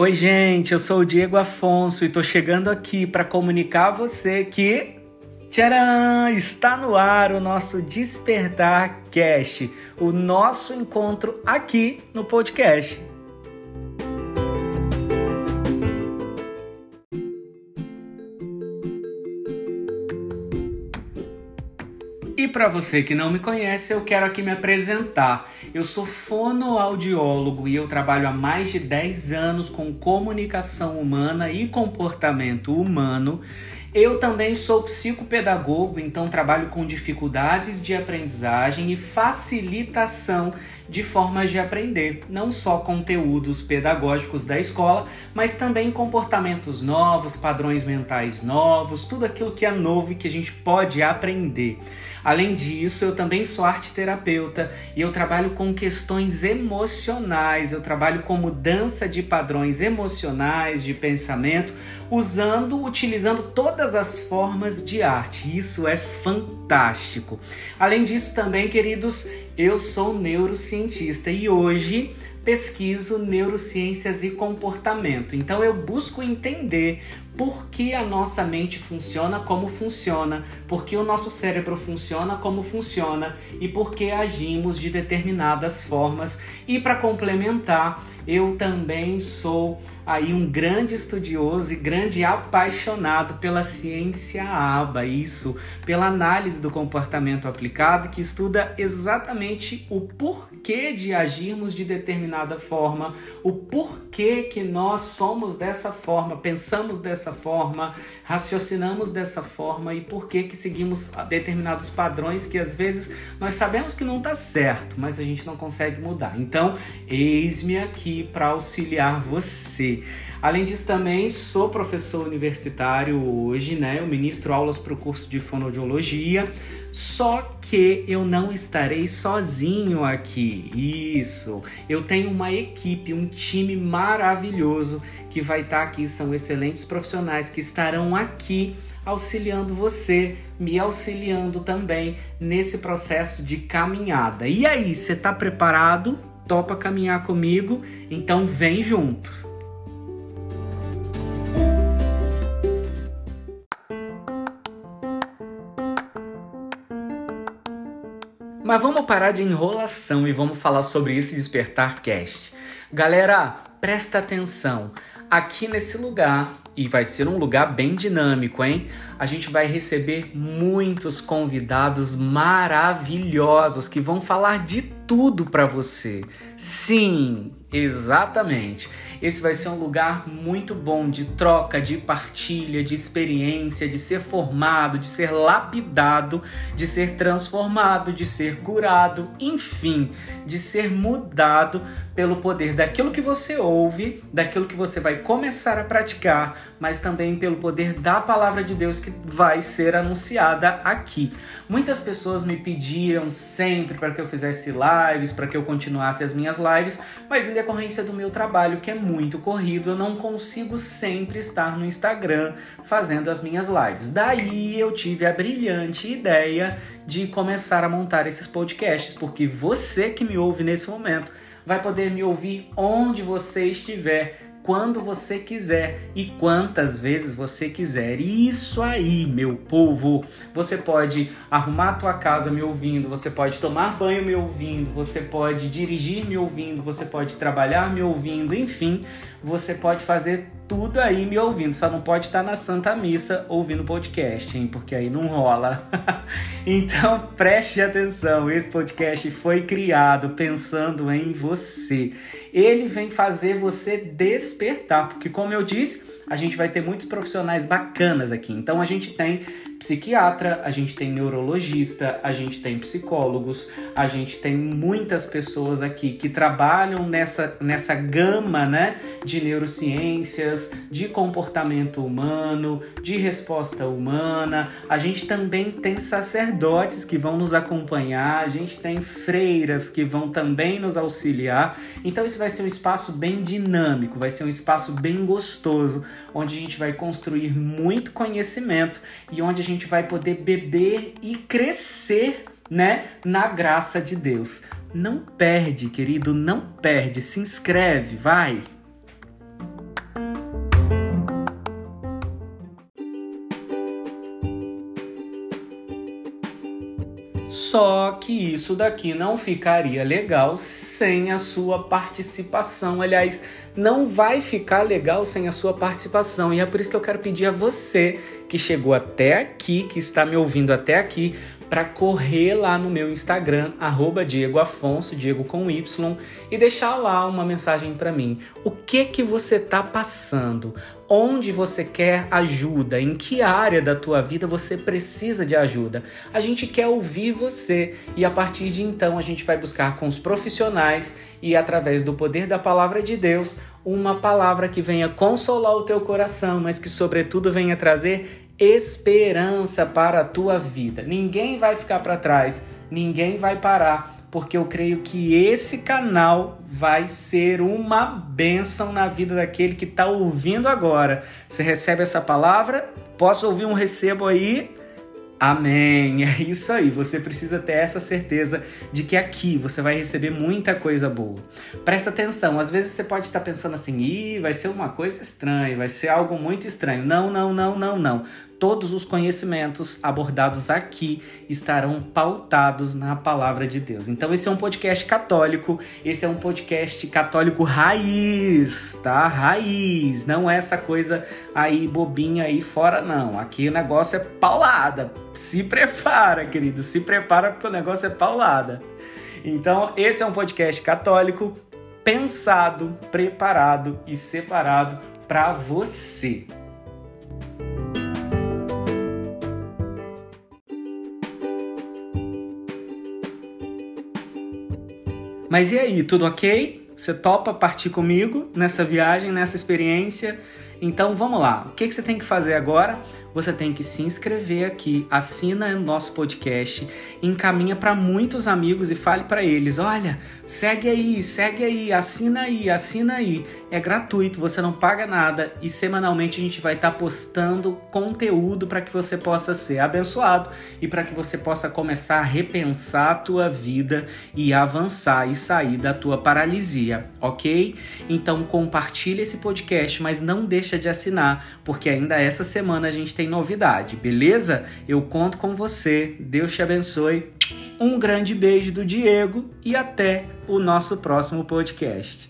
Oi, gente, eu sou o Diego Afonso e tô chegando aqui para comunicar a você que Tcharam! Está no ar o nosso Despertar Cast, o nosso encontro aqui no podcast. Para você que não me conhece, eu quero aqui me apresentar. Eu sou fonoaudiólogo e eu trabalho há mais de 10 anos com comunicação humana e comportamento humano. Eu também sou psicopedagogo, então trabalho com dificuldades de aprendizagem e facilitação de formas de aprender, não só conteúdos pedagógicos da escola, mas também comportamentos novos, padrões mentais novos, tudo aquilo que é novo e que a gente pode aprender. Além disso, eu também sou arte terapeuta e eu trabalho com questões emocionais, eu trabalho com mudança de padrões emocionais, de pensamento, usando, utilizando todas as formas de arte. Isso é fantástico. Além disso, também, queridos, eu sou neurocientista e hoje pesquiso neurociências e comportamento. Então eu busco entender por que a nossa mente funciona como funciona, por que o nosso cérebro funciona como funciona e por que agimos de determinadas formas. E para complementar, eu também sou aí um grande estudioso e grande apaixonado pela ciência ABA, isso, pela análise do comportamento aplicado, que estuda exatamente o porquê de agirmos de determinada forma, o porquê que nós somos dessa forma, pensamos dessa forma, raciocinamos dessa forma e porquê que seguimos determinados padrões que às vezes nós sabemos que não está certo, mas a gente não consegue mudar. Então, eis-me aqui para auxiliar você. Além disso, também sou professor universitário hoje, né? Eu ministro aulas para o curso de fonoaudiologia, só que eu não estarei sozinho aqui. Isso, eu tenho uma equipe, um time maravilhoso que vai estar aqui. São excelentes profissionais que estarão aqui auxiliando você, me auxiliando também nesse processo de caminhada. E aí, você está preparado? Topa caminhar comigo? Então vem junto! Mas vamos parar de enrolação e vamos falar sobre esse Despertar Cast. Galera, presta atenção. Aqui nesse lugar, e vai ser um lugar bem dinâmico, hein? A gente vai receber muitos convidados maravilhosos que vão falar de tudo para você. Sim, exatamente. Esse vai ser um lugar muito bom de troca, de partilha, de experiência, de ser formado, de ser lapidado, de ser transformado, de ser curado, enfim, de ser mudado pelo poder daquilo que você ouve, daquilo que você vai começar a praticar, mas também pelo poder da palavra de Deus que vai ser anunciada aqui. Muitas pessoas me pediram sempre para que eu fizesse lives, para que eu continuasse as minhas lives, mas em decorrência do meu trabalho, que é muito corrido, eu não consigo sempre estar no Instagram fazendo as minhas lives. Daí eu tive a brilhante ideia de começar a montar esses podcasts, porque você que me ouve nesse momento vai poder me ouvir onde você estiver quando você quiser e quantas vezes você quiser. Isso aí, meu povo. Você pode arrumar a tua casa me ouvindo, você pode tomar banho me ouvindo, você pode dirigir me ouvindo, você pode trabalhar me ouvindo, enfim, você pode fazer tudo aí me ouvindo, só não pode estar na Santa Missa ouvindo podcast, hein? Porque aí não rola. então preste atenção, esse podcast foi criado pensando em você. Ele vem fazer você despertar, porque como eu disse, a gente vai ter muitos profissionais bacanas aqui. Então a gente tem psiquiatra, a gente tem neurologista, a gente tem psicólogos, a gente tem muitas pessoas aqui que trabalham nessa, nessa gama né, de neurociências, de comportamento humano, de resposta humana. A gente também tem sacerdotes que vão nos acompanhar, a gente tem freiras que vão também nos auxiliar. Então, isso vai ser um espaço bem dinâmico, vai ser um espaço bem gostoso, onde a gente vai construir muito conhecimento e onde a gente gente vai poder beber e crescer, né, na graça de Deus. Não perde, querido, não perde. Se inscreve, vai. Só que isso daqui não ficaria legal sem a sua participação. Aliás, não vai ficar legal sem a sua participação. E é por isso que eu quero pedir a você que chegou até aqui, que está me ouvindo até aqui, para correr lá no meu Instagram, arroba Diego Afonso, Diego com Y, e deixar lá uma mensagem para mim. O que que você está passando? Onde você quer ajuda? Em que área da tua vida você precisa de ajuda? A gente quer ouvir você e a partir de então a gente vai buscar com os profissionais e através do poder da palavra de Deus uma palavra que venha consolar o teu coração, mas que sobretudo venha trazer esperança para a tua vida. Ninguém vai ficar para trás, ninguém vai parar, porque eu creio que esse canal vai ser uma bênção na vida daquele que está ouvindo agora. Você recebe essa palavra? Posso ouvir um recebo aí? Amém. É isso aí. Você precisa ter essa certeza de que aqui você vai receber muita coisa boa. Presta atenção. Às vezes você pode estar pensando assim: "Ih, vai ser uma coisa estranha, vai ser algo muito estranho". Não, não, não, não, não todos os conhecimentos abordados aqui estarão pautados na palavra de Deus. Então esse é um podcast católico, esse é um podcast católico raiz, tá? Raiz, não é essa coisa aí bobinha aí fora não. Aqui o negócio é paulada. Se prepara, querido, se prepara porque o negócio é paulada. Então, esse é um podcast católico pensado, preparado e separado para você. Mas e aí, tudo ok? Você topa partir comigo nessa viagem, nessa experiência? Então vamos lá. O que, que você tem que fazer agora? Você tem que se inscrever aqui, assina nosso podcast, encaminha para muitos amigos e fale para eles: olha, segue aí, segue aí, assina aí, assina aí. É gratuito, você não paga nada e semanalmente a gente vai estar tá postando conteúdo para que você possa ser abençoado e para que você possa começar a repensar a tua vida e avançar e sair da tua paralisia, ok? Então compartilhe esse podcast, mas não deixa de assinar, porque ainda essa semana a gente tem novidade, beleza? Eu conto com você. Deus te abençoe. Um grande beijo do Diego e até o nosso próximo podcast.